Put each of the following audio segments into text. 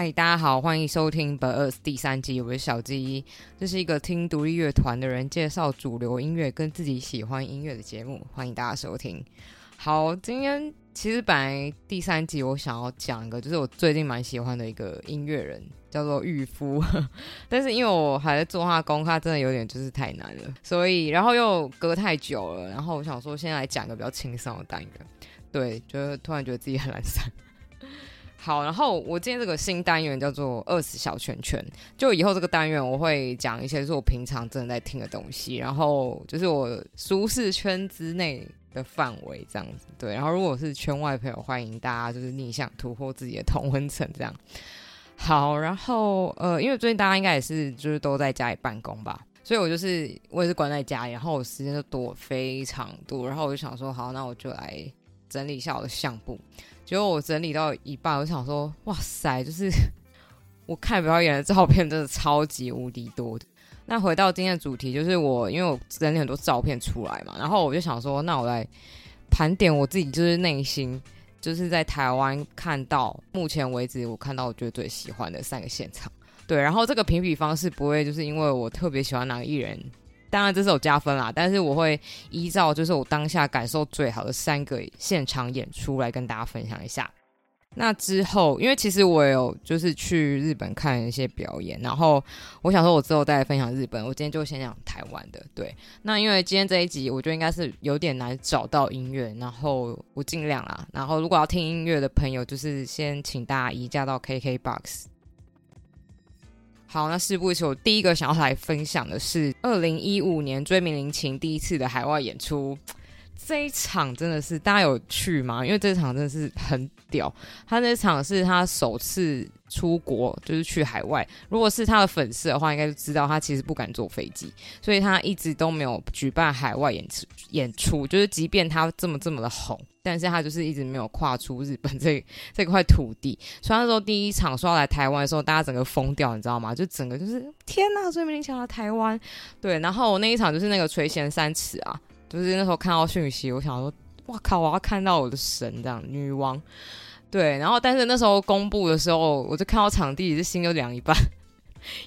嗨，大家好，欢迎收听《本二》第三集。我是小鸡，这是一个听独立乐团的人介绍主流音乐跟自己喜欢音乐的节目，欢迎大家收听。好，今天其实本来第三集我想要讲一个，就是我最近蛮喜欢的一个音乐人，叫做玉夫。但是因为我还在做他功课，真的有点就是太难了，所以然后又隔太久了，然后我想说先来讲一个比较轻松的单元。对，就是突然觉得自己很懒散。好，然后我今天这个新单元叫做“饿死小圈圈”，就以后这个单元我会讲一些是我平常真的在听的东西，然后就是我舒适圈之内的范围这样子。对，然后如果是圈外朋友，欢迎大家就是逆向突破自己的同温层这样。好，然后呃，因为最近大家应该也是就是都在家里办公吧，所以我就是我也是关在家里，然后我时间就多非常多，然后我就想说，好，那我就来整理一下我的相簿。结果我整理到一半，我想说，哇塞，就是 我看表演的照片真的超级无敌多的。那回到今天的主题，就是我因为我整理很多照片出来嘛，然后我就想说，那我来盘点我自己，就是内心就是在台湾看到目前为止我看到我觉得最喜欢的三个现场。对，然后这个评比方式不会就是因为我特别喜欢哪个艺人。当然这是有加分啦，但是我会依照就是我当下感受最好的三个现场演出来跟大家分享一下。那之后，因为其实我有就是去日本看一些表演，然后我想说我之后再来分享日本。我今天就先讲台湾的。对，那因为今天这一集我觉得应该是有点难找到音乐，然后我尽量啦。然后如果要听音乐的朋友，就是先请大家移驾到 KKBOX。好，那事不宜迟，我第一个想要来分享的是二零一五年追名林琴第一次的海外演出。这一场真的是大家有去吗？因为这场真的是很屌，他那场是他首次出国，就是去海外。如果是他的粉丝的话，应该就知道他其实不敢坐飞机，所以他一直都没有举办海外演出。演出就是，即便他这么这么的红。但是他就是一直没有跨出日本 这这块土地，所以那时候第一场说要来台湾的时候，大家整个疯掉，你知道吗？就整个就是天呐，追名林强来台湾，对。然后那一场就是那个垂涎三尺啊，就是那时候看到讯息，我想说，哇靠，我要看到我的神这样女王，对。然后但是那时候公布的时候，我就看到场地，是心就凉一半。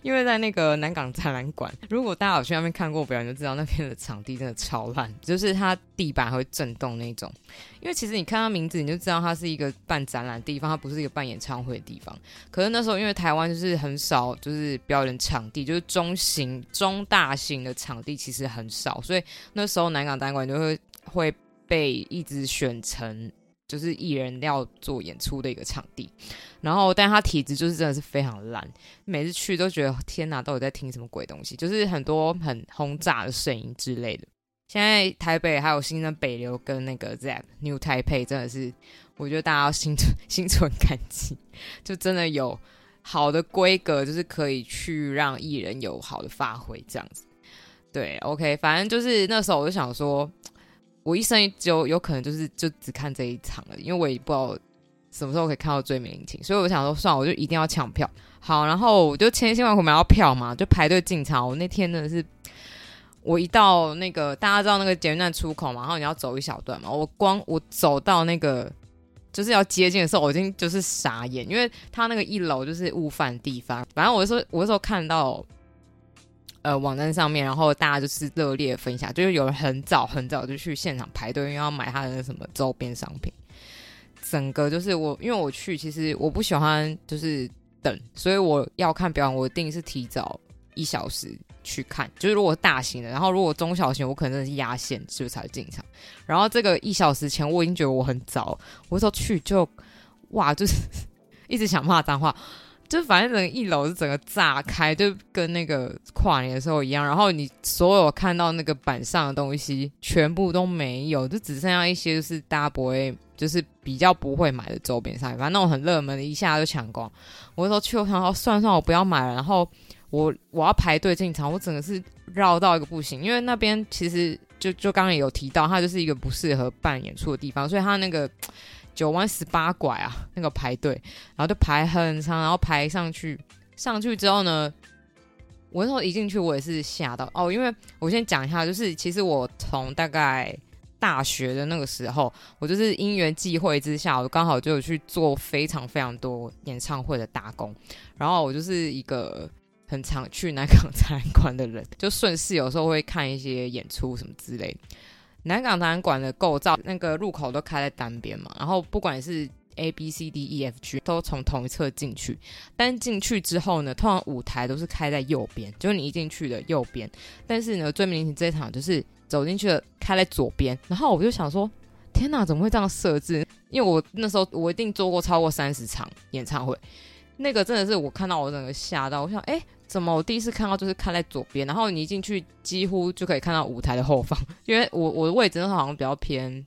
因为在那个南港展览馆，如果大家有去那边看过表演，就知道那边的场地真的超烂，就是它地板会震动那种。因为其实你看它名字，你就知道它是一个办展览的地方，它不是一个办演唱会的地方。可是那时候因为台湾就是很少，就是表演场地，就是中型、中大型的场地其实很少，所以那时候南港展览馆就会会被一直选成。就是艺人要做演出的一个场地，然后，但他体质就是真的是非常烂，每次去都觉得天哪，到底在听什么鬼东西？就是很多很轰炸的声音之类的。现在台北还有新的北流跟那个 ZEP New Taipei，真的是我觉得大家要心存 心存感激，就真的有好的规格，就是可以去让艺人有好的发挥这样子。对，OK，反正就是那时候我就想说。我一生就有可能就是就只看这一场了，因为我也不知道什么时候可以看到最美林情，所以我想说，算了，我就一定要抢票。好，然后我就千辛万苦买到票嘛，就排队进场。我那天真的是，我一到那个大家知道那个捷运站出口嘛，然后你要走一小段嘛，我光我走到那个就是要接近的时候，我已经就是傻眼，因为他那个一楼就是午饭地方。反正我说我那时候看到。呃，网站上面，然后大家就是热烈分享，就是有人很早很早就去现场排队，因为要买他的什么周边商品。整个就是我，因为我去，其实我不喜欢就是等，所以我要看表演，我一定是提早一小时去看。就是如果大型的，然后如果中小型，我可能真的是压线，是不是才进场？然后这个一小时前，我已经觉得我很早，我说去就哇，就是 一直想骂脏话。就反正整个一楼是整个炸开，就跟那个跨年的时候一样。然后你所有看到那个板上的东西，全部都没有，就只剩下一些就是大家不会，就是比较不会买的周边商品。反正那种很热门的，一下就抢光。我说去，我想说算算，我不要买了。然后我我要排队进场，我整个是绕到一个不行，因为那边其实就就刚刚也有提到，它就是一个不适合办演出的地方，所以它那个。九弯十八拐啊，那个排队，然后就排很长，然后排上去，上去之后呢，我那时候一进去，我也是吓到哦，因为我先讲一下，就是其实我从大概大学的那个时候，我就是因缘际会之下，我刚好就有去做非常非常多演唱会的打工，然后我就是一个很常去南港展览馆的人，就顺势有时候会看一些演出什么之类。南港展览馆的构造，那个入口都开在单边嘛，然后不管是 A B C D E F G 都从同一侧进去，但进去之后呢，通常舞台都是开在右边，就是你一进去的右边。但是呢，最明显这一场就是走进去的开在左边，然后我就想说，天哪，怎么会这样设置？因为我那时候我一定做过超过三十场演唱会，那个真的是我看到我整个吓到，我想，哎，怎么我第一次看到就是看在左边，然后你一进去几乎就可以看到舞台的后方，因为我我的位置好像比较偏。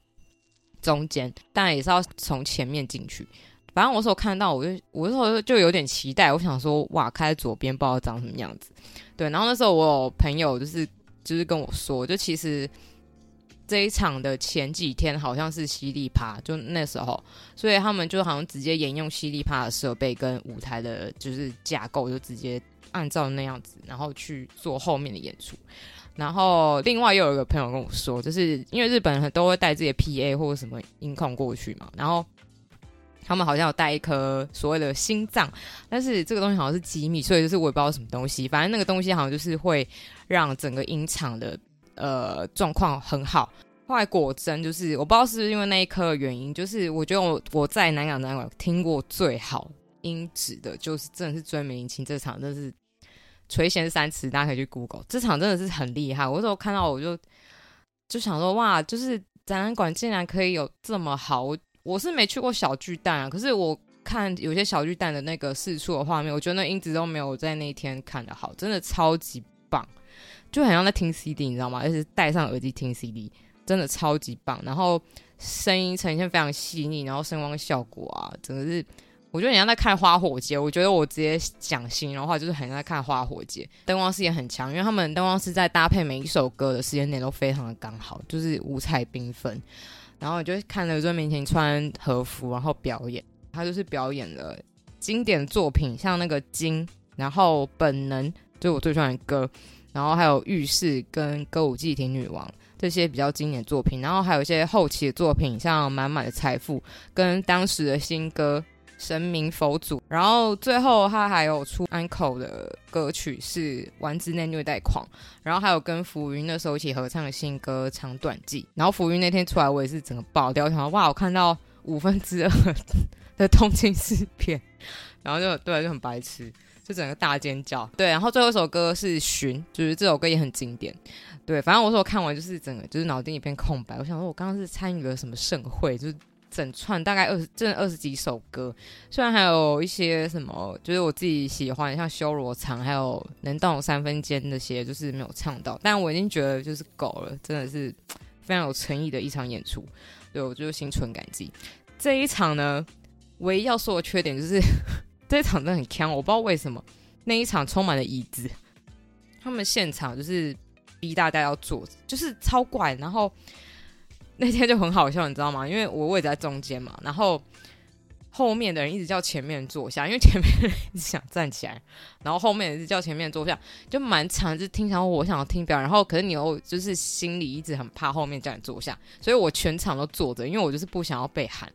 中间，但也是要从前面进去。反正我时候看到，我就我那时候就有点期待。我想说，哇，开左边，不知道长什么样子。对，然后那时候我有朋友就是就是跟我说，就其实这一场的前几天好像是犀利趴，就那时候，所以他们就好像直接沿用犀利趴的设备跟舞台的，就是架构，就直接按照那样子，然后去做后面的演出。然后另外又有一个朋友跟我说，就是因为日本人都会带自己的 PA 或者什么音控过去嘛，然后他们好像有带一颗所谓的心脏，但是这个东西好像是机密，所以就是我也不知道什么东西，反正那个东西好像就是会让整个音场的呃状况很好。后来果真就是我不知道是不是因为那一颗的原因，就是我觉得我我在南港南港听过最好音质的，就是真的是追美林琴这场，真的是。垂涎三尺，大家可以去 Google。这场真的是很厉害，我那时候看到我就就想说，哇，就是展览馆竟然可以有这么好。我我是没去过小巨蛋啊，可是我看有些小巨蛋的那个四处的画面，我觉得那音质都没有在那一天看的好，真的超级棒，就很像在听 CD，你知道吗？而且戴上耳机听 CD，真的超级棒。然后声音呈现非常细腻，然后声光效果啊，真的是。我觉得你像在看花火节，我觉得我直接讲形容话就是很像在看花火节，灯光师也很强，因为他们灯光师在搭配每一首歌的时间点都非常的刚好，就是五彩缤纷。然后我就看了在面前穿和服，然后表演，他就是表演了经典作品，像那个《金》，然后《本能》就我最喜欢的歌，然后还有《浴室》跟《歌舞伎町女王》这些比较经典作品，然后还有一些后期的作品，像《满满的财富》跟当时的新歌。神明佛祖，然后最后他还有出 uncle 的歌曲是《丸子内虐待狂》，然后还有跟浮云那时候一起合唱的新歌《长短记》，然后浮云那天出来，我也是整个爆掉，想哇，我看到五分之二的通勤视片，然后就对，就很白痴，就整个大尖叫，对，然后最后一首歌是《寻》，就是这首歌也很经典，对，反正我说我看完就是整个就是脑筋一片空白，我想说我刚刚是参与了什么盛会，就是。整串大概二十，真的二十几首歌，虽然还有一些什么，就是我自己喜欢，像修罗场，还有能动三分间那些，就是没有唱到。但我已经觉得就是够了，真的是非常有诚意的一场演出，对我就心存感激。这一场呢，唯一要说的缺点就是 这一场真的很强，我不知道为什么那一场充满了椅子，他们现场就是逼大家要坐，就是超怪，然后。那天就很好笑，你知道吗？因为我位在中间嘛，然后后面的人一直叫前面坐下，因为前面人一直想站起来，然后后面一直叫前面坐下，就蛮长，就听想我想要听表，然后可是你又就是心里一直很怕后面叫你坐下，所以我全场都坐着，因为我就是不想要被喊，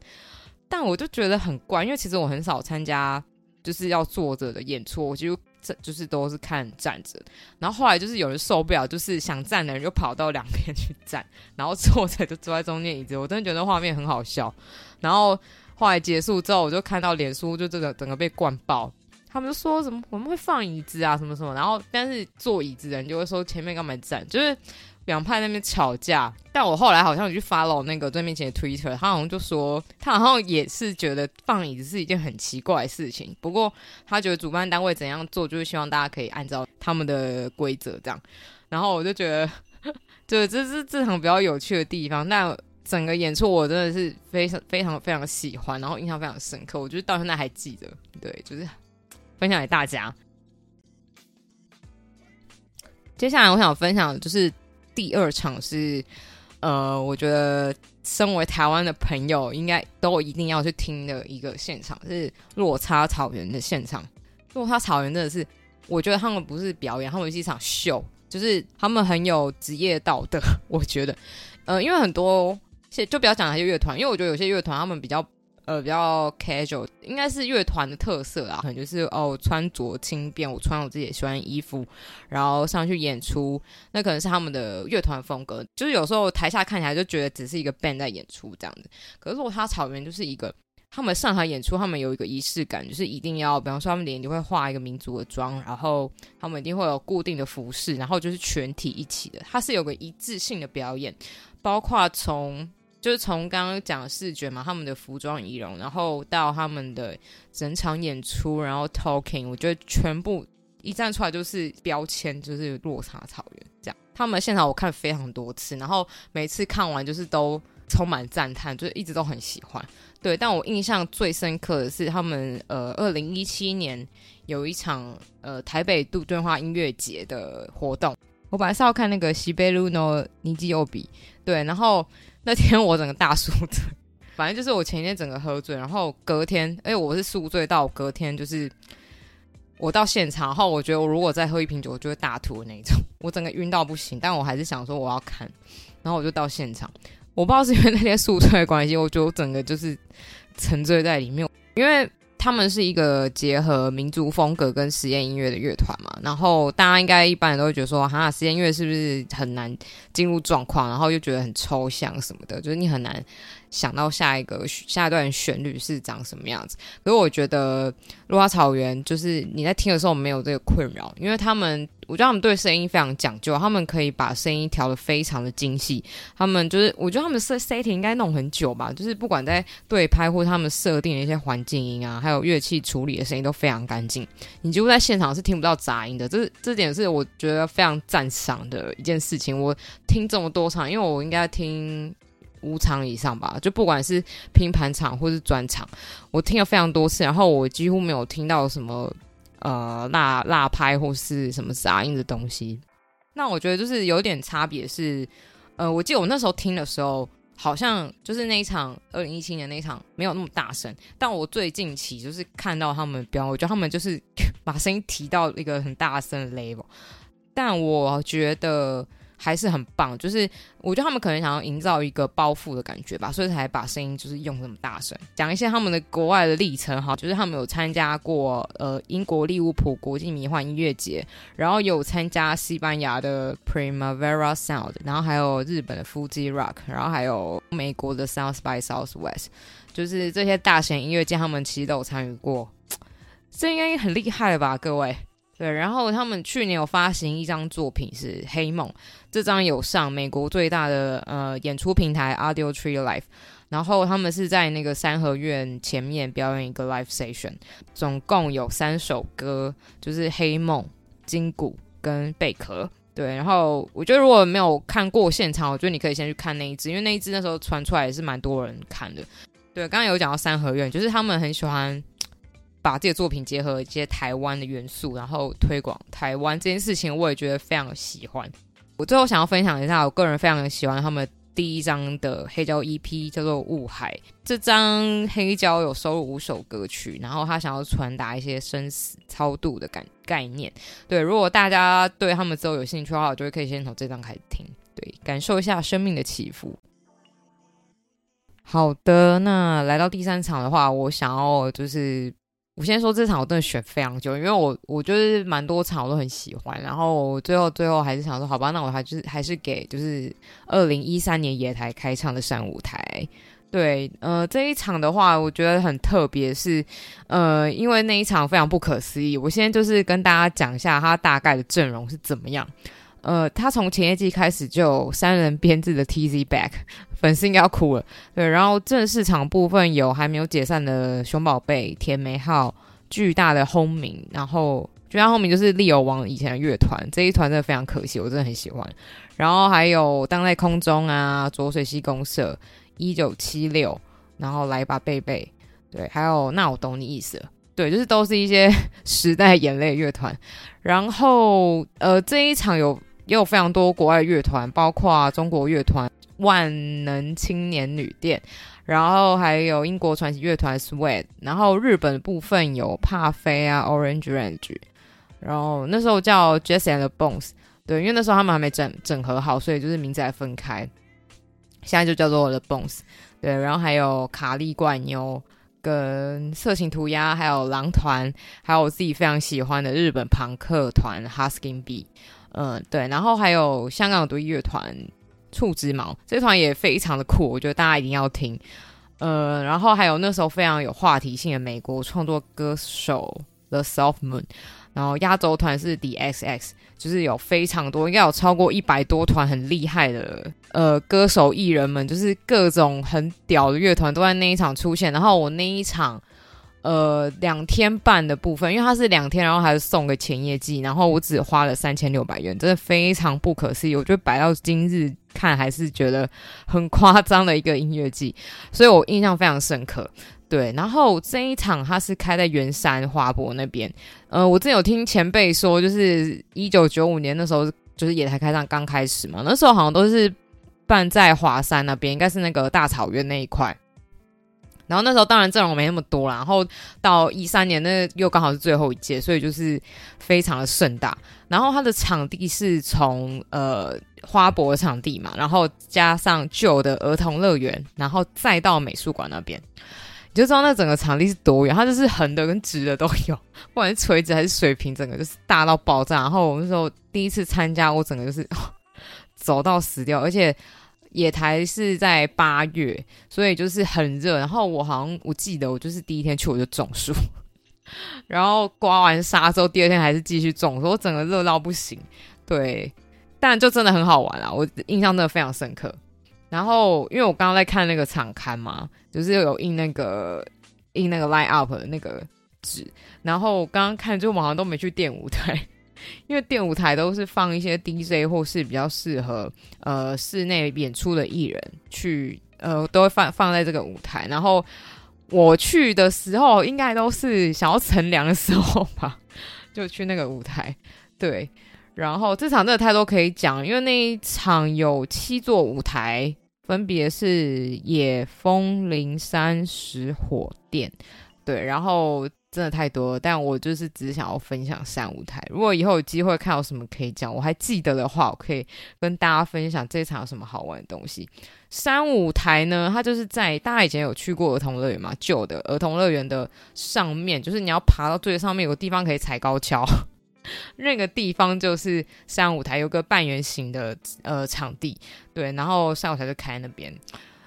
但我就觉得很怪，因为其实我很少参加就是要坐着的演出，我就。这就是都是看站着，然后后来就是有人受不了，就是想站的人就跑到两边去站，然后坐着就坐在中间椅子。我真的觉得画面很好笑。然后后来结束之后，我就看到脸书就这个整个被灌爆，他们就说什么我们会放椅子啊什么什么，然后但是坐椅子的人就会说前面干嘛站，就是。两派那边吵架，但我后来好像有去 follow 那个最面前的 Twitter，他好像就说他好像也是觉得放椅子是一件很奇怪的事情，不过他觉得主办单位怎样做，就是希望大家可以按照他们的规则这样。然后我就觉得，对，这是这场比较有趣的地方。但整个演出我真的是非常非常非常喜欢，然后印象非常深刻，我觉得到现在还记得。对，就是分享给大家。接下来我想分享的就是。第二场是，呃，我觉得身为台湾的朋友应该都一定要去听的一个现场，是落差草原的现场。落差草原真的是，我觉得他们不是表演，他们是一场秀，就是他们很有职业道德。我觉得，呃，因为很多，就不要讲那些乐团，因为我觉得有些乐团他们比较。呃，比较 casual，应该是乐团的特色啊，可能就是哦，穿着轻便，我穿我自己喜欢的衣服，然后上去演出，那可能是他们的乐团风格。就是有时候台下看起来就觉得只是一个 band 在演出这样子，可是如果他草原就是一个，他们上台演出，他们有一个仪式感，就是一定要，比方说他们脸就会画一个民族的妆，然后他们一定会有固定的服饰，然后就是全体一起的，它是有个一致性的表演，包括从。就是从刚刚讲的视觉嘛，他们的服装仪容，然后到他们的整场演出，然后 talking，我觉得全部一站出来就是标签，就是落差草原这样。他们现场我看非常多次，然后每次看完就是都充满赞叹，就是一直都很喜欢。对，但我印象最深刻的是他们呃，二零一七年有一场呃台北杜鹃花音乐节的活动，我本来是要看那个西贝鲁诺尼基欧比，对，然后。那天我整个大宿醉，反正就是我前一天整个喝醉，然后隔天，哎，我是宿醉到隔天，就是我到现场后，我觉得我如果再喝一瓶酒，我就会大吐的那种，我整个晕到不行。但我还是想说我要看，然后我就到现场。我不知道是因为那天宿醉的关系，我觉得我整个就是沉醉在里面，因为。他们是一个结合民族风格跟实验音乐的乐团嘛，然后大家应该一般人都会觉得说，哈，实验音乐是不是很难进入状况，然后又觉得很抽象什么的，就是你很难。想到下一个下一段旋律是长什么样子，可是我觉得落花草原就是你在听的时候没有这个困扰，因为他们我觉得他们对声音非常讲究，他们可以把声音调的非常的精细，他们就是我觉得他们设 setting 应该弄很久吧，就是不管在对拍或他们设定的一些环境音啊，还有乐器处理的声音都非常干净，你几乎在现场是听不到杂音的，这这点是我觉得非常赞赏的一件事情。我听这么多场，因为我应该听。五场以上吧，就不管是拼盘场或是专场，我听了非常多次，然后我几乎没有听到什么呃辣辣拍或是什么杂音的东西。那我觉得就是有点差别是，呃，我记得我那时候听的时候，好像就是那一场二零一七年那一场没有那么大声，但我最近期就是看到他们表演，我觉得他们就是 把声音提到一个很大声的 level，但我觉得。还是很棒，就是我觉得他们可能想要营造一个包袱的感觉吧，所以才把声音就是用这么大声，讲一些他们的国外的历程哈，就是他们有参加过呃英国利物浦国际迷幻音乐节，然后有参加西班牙的 Primavera Sound，然后还有日本的 Fuji Rock，然后还有美国的 South by Southwest，就是这些大型音乐节他们其实都有参与过，这应该很厉害了吧，各位。对，然后他们去年有发行一张作品是《黑梦》，这张有上美国最大的呃演出平台 Audio Tree Life，然后他们是在那个三合院前面表演一个 live session，总共有三首歌，就是《黑梦》、《金鼓》跟《贝壳》。对，然后我觉得如果没有看过现场，我觉得你可以先去看那一支，因为那一支那时候传出来也是蛮多人看的。对，刚刚有讲到三合院，就是他们很喜欢。把这个作品结合一些台湾的元素，然后推广台湾这件事情，我也觉得非常喜欢。我最后想要分享一下，我个人非常喜欢他们第一张的黑胶 EP，叫做《雾海》。这张黑胶有收录五首歌曲，然后他想要传达一些生死超度的感概念。对，如果大家对他们之后有兴趣的话，我就会可以先从这张开始听，对，感受一下生命的起伏。好的，那来到第三场的话，我想要就是。我先说这场我真的选非常久，因为我我就是蛮多场我都很喜欢，然后最后最后还是想说，好吧，那我还是还是给就是二零一三年野台开唱的山舞台。对，呃，这一场的话，我觉得很特别，是呃，因为那一场非常不可思议。我现在就是跟大家讲一下他大概的阵容是怎么样。呃，他从前一季开始就三人编制的 TZ Back，粉丝应该要哭了。对，然后正式场部分有还没有解散的熊宝贝、甜美号、巨大的轰鸣，然后巨大轰鸣就是利友王以前的乐团，这一团真的非常可惜，我真的很喜欢。然后还有当在空中啊，浊水溪公社、一九七六，然后来吧贝贝，对，还有那我懂你意思了，对，就是都是一些 时代眼泪乐团。然后呃，这一场有。也有非常多国外乐团，包括中国乐团万能青年旅店，然后还有英国传奇乐团 Sweat，然后日本部分有帕菲啊 Orange Range，然后那时候叫 Jesse and the Bones，对，因为那时候他们还没整整合好，所以就是名字还分开。现在就叫做 The Bones。对，然后还有卡利怪妞。跟色情涂鸦，还有狼团，还有我自己非常喜欢的日本朋克团 Husking B，嗯，对，然后还有香港的独立乐团触之毛，这团也非常的酷，我觉得大家一定要听。呃，然后还有那时候非常有话题性的美国创作歌手 The Soft Moon。然后压轴团是 D X X，就是有非常多，应该有超过一百多团很厉害的呃歌手艺人们，就是各种很屌的乐团都在那一场出现。然后我那一场呃两天半的部分，因为它是两天，然后还是送个前夜季，然后我只花了三千六百元，真的非常不可思议。我觉得摆到今日看还是觉得很夸张的一个音乐季，所以我印象非常深刻。对，然后这一场它是开在圆山花博那边，呃，我之前有听前辈说，就是一九九五年那时候，就是野台开唱刚开始嘛，那时候好像都是办在华山那边，应该是那个大草原那一块。然后那时候当然阵容没那么多啦，然后到一三年那又刚好是最后一届，所以就是非常的盛大。然后它的场地是从呃花博场地嘛，然后加上旧的儿童乐园，然后再到美术馆那边。你就知道那整个场地是多远，它就是横的跟直的都有，不管是垂直还是水平，整个就是大到爆炸。然后我那时候第一次参加，我整个就是走到死掉，而且野台是在八月，所以就是很热。然后我好像我记得我就是第一天去我就中暑，然后刮完痧之后第二天还是继续中，所以我整个热到不行。对，但就真的很好玩啊，我印象真的非常深刻。然后，因为我刚刚在看那个场刊嘛，就是有印那个印那个 line up 的那个纸。然后我刚刚看，就我好像都没去电舞台，因为电舞台都是放一些 DJ 或是比较适合呃室内演出的艺人去，呃都会放放在这个舞台。然后我去的时候，应该都是想要乘凉的时候吧，就去那个舞台。对，然后这场真的太多可以讲，因为那一场有七座舞台。分别是野风铃山石火电，对，然后真的太多了，但我就是只想要分享三舞台。如果以后有机会看到什么可以讲，我还记得的话，我可以跟大家分享这场有什么好玩的东西。三舞台呢，它就是在大家以前有去过儿童乐园嘛，旧的儿童乐园的上面，就是你要爬到最上面，有个地方可以踩高跷。那个地方就是三舞台，有个半圆形的呃场地，对，然后三舞台就开那边。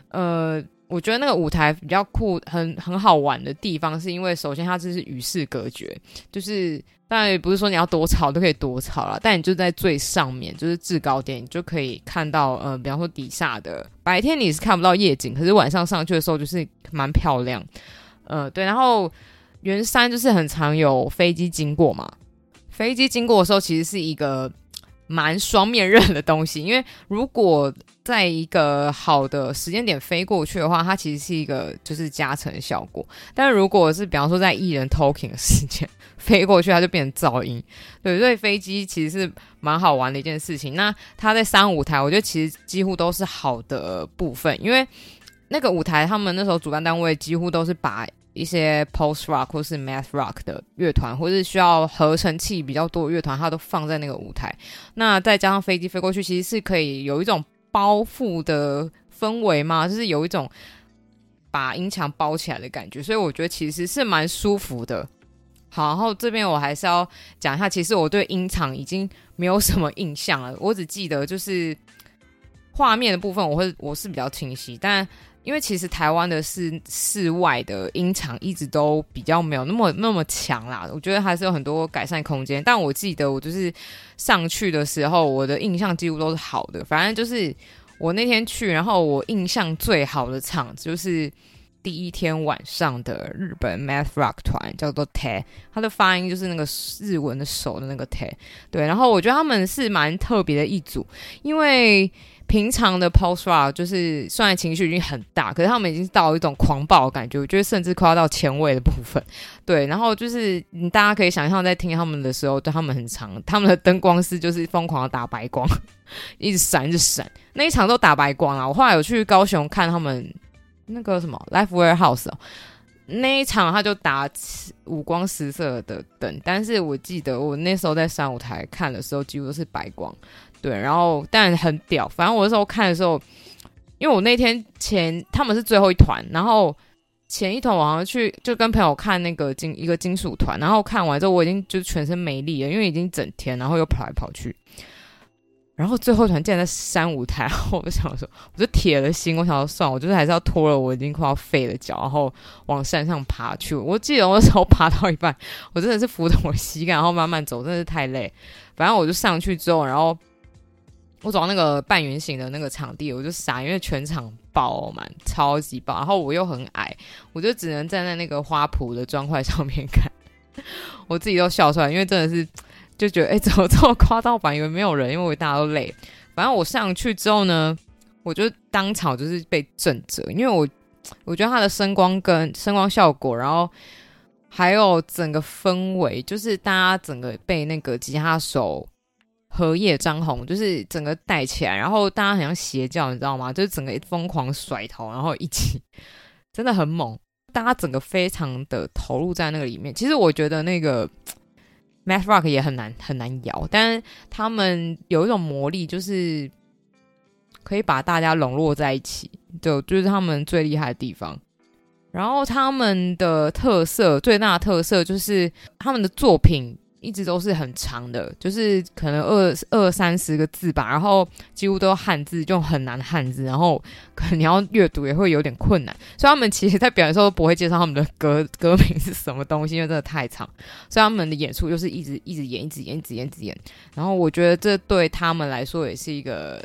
呃，我觉得那个舞台比较酷，很很好玩的地方，是因为首先它这是与世隔绝，就是当然也不是说你要多吵都可以多吵了，但你就在最上面，就是制高点，你就可以看到呃，比方说底下的白天你是看不到夜景，可是晚上上去的时候就是蛮漂亮。呃，对，然后圆山就是很常有飞机经过嘛。飞机经过的时候，其实是一个蛮双面刃的东西，因为如果在一个好的时间点飞过去的话，它其实是一个就是加成效果。但如果是比方说在艺人 talking 的时间飞过去，它就变成噪音。对，所以飞机其实是蛮好玩的一件事情。那它在三舞台，我觉得其实几乎都是好的部分，因为那个舞台他们那时候主办单位几乎都是把。一些 post rock 或是 math rock 的乐团，或是需要合成器比较多的乐团，它都放在那个舞台。那再加上飞机飞过去，其实是可以有一种包覆的氛围嘛，就是有一种把音墙包起来的感觉。所以我觉得其实是蛮舒服的。好，然后这边我还是要讲一下，其实我对音场已经没有什么印象了，我只记得就是画面的部分，我会我是比较清晰，但。因为其实台湾的室室外的音场一直都比较没有那么那么强啦，我觉得还是有很多改善空间。但我记得我就是上去的时候，我的印象几乎都是好的。反正就是我那天去，然后我印象最好的场就是第一天晚上的日本 Math Rock 团，叫做 Te，它的发音就是那个日文的手的那个 Te。对，然后我觉得他们是蛮特别的一组，因为。平常的 post rock 就是虽然情绪已经很大，可是他们已经到一种狂暴的感觉，我觉得甚至快要到前卫的部分。对，然后就是你大家可以想象，在听他们的时候，对他们很长，他们的灯光是就是疯狂的打白光，一直闪，一直闪。那一场都打白光啊！我后来有去高雄看他们那个什么 Life Warehouse 哦，那一场他就打五光十色的灯，但是我记得我那时候在三舞台看的时候，几乎都是白光。对，然后但很屌，反正我那时候看的时候，因为我那天前他们是最后一团，然后前一团我好像去就跟朋友看那个金一个金属团，然后看完之后我已经就全身没力了，因为已经整天，然后又跑来跑去。然后最后团竟然在山舞台，后 我就想说，我就铁了心，我想说算，我就是还是要拖了我已经快要废了脚，然后往山上爬去。我记得我那时候爬到一半，我真的是扶着我膝盖，然后慢慢走，真的是太累。反正我就上去之后，然后我走到那个半圆形的那个场地，我就傻，因为全场爆满，超级爆。然后我又很矮，我就只能站在那个花圃的砖块上面看，我自己都笑出来，因为真的是。就觉得哎，怎么这么夸张？版以为没有人，因为我大家都累。反正我上去之后呢，我就当场就是被震着，因为我我觉得它的声光跟声光效果，然后还有整个氛围，就是大家整个被那个吉他手荷叶张红，就是整个带起来，然后大家很像邪教，你知道吗？就是整个疯狂甩头，然后一起真的很猛，大家整个非常的投入在那个里面。其实我觉得那个。Math Rock 也很难很难摇，但是他们有一种魔力，就是可以把大家笼络在一起，就就是他们最厉害的地方。然后他们的特色最大的特色就是他们的作品。一直都是很长的，就是可能二二三十个字吧，然后几乎都汉字，就很难汉字，然后可能你要阅读也会有点困难。所以他们其实在表演的时候不会介绍他们的歌歌名是什么东西，因为真的太长。所以他们的演出就是一直一直演，一直演，一直演，一直演。然后我觉得这对他们来说也是一个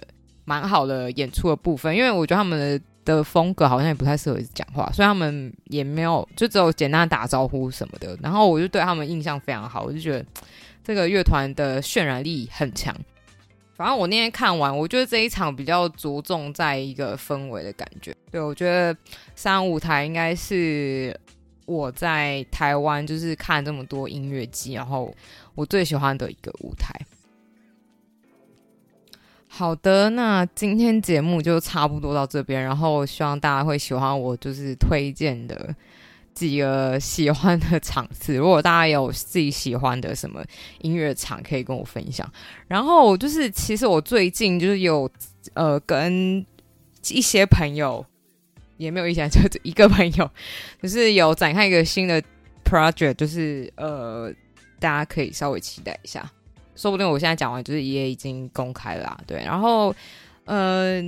蛮好的演出的部分，因为我觉得他们的。的风格好像也不太适合讲话，所以他们也没有，就只有简单打招呼什么的。然后我就对他们印象非常好，我就觉得这个乐团的渲染力很强。反正我那天看完，我觉得这一场比较着重在一个氛围的感觉。对我觉得三舞台应该是我在台湾就是看这么多音乐季，然后我最喜欢的一个舞台。好的，那今天节目就差不多到这边，然后希望大家会喜欢我就是推荐的几个喜欢的场次。如果大家有自己喜欢的什么音乐场，可以跟我分享。然后就是，其实我最近就是有呃跟一些朋友，也没有一些，就一个朋友，就是有展开一个新的 project，就是呃大家可以稍微期待一下。说不定我现在讲完，就是也已经公开了，对。然后，呃，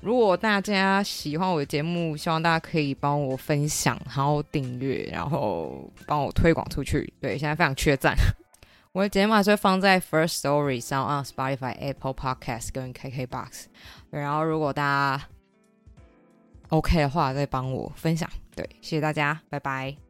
如果大家喜欢我的节目，希望大家可以帮我分享，然后订阅，然后帮我推广出去。对，现在非常缺赞。我的节目还是会放在 First Story 上啊，Spotify、Apple Podcast 跟 KKBox。然后，如果大家 OK 的话，再帮我分享。对，谢谢大家，拜拜。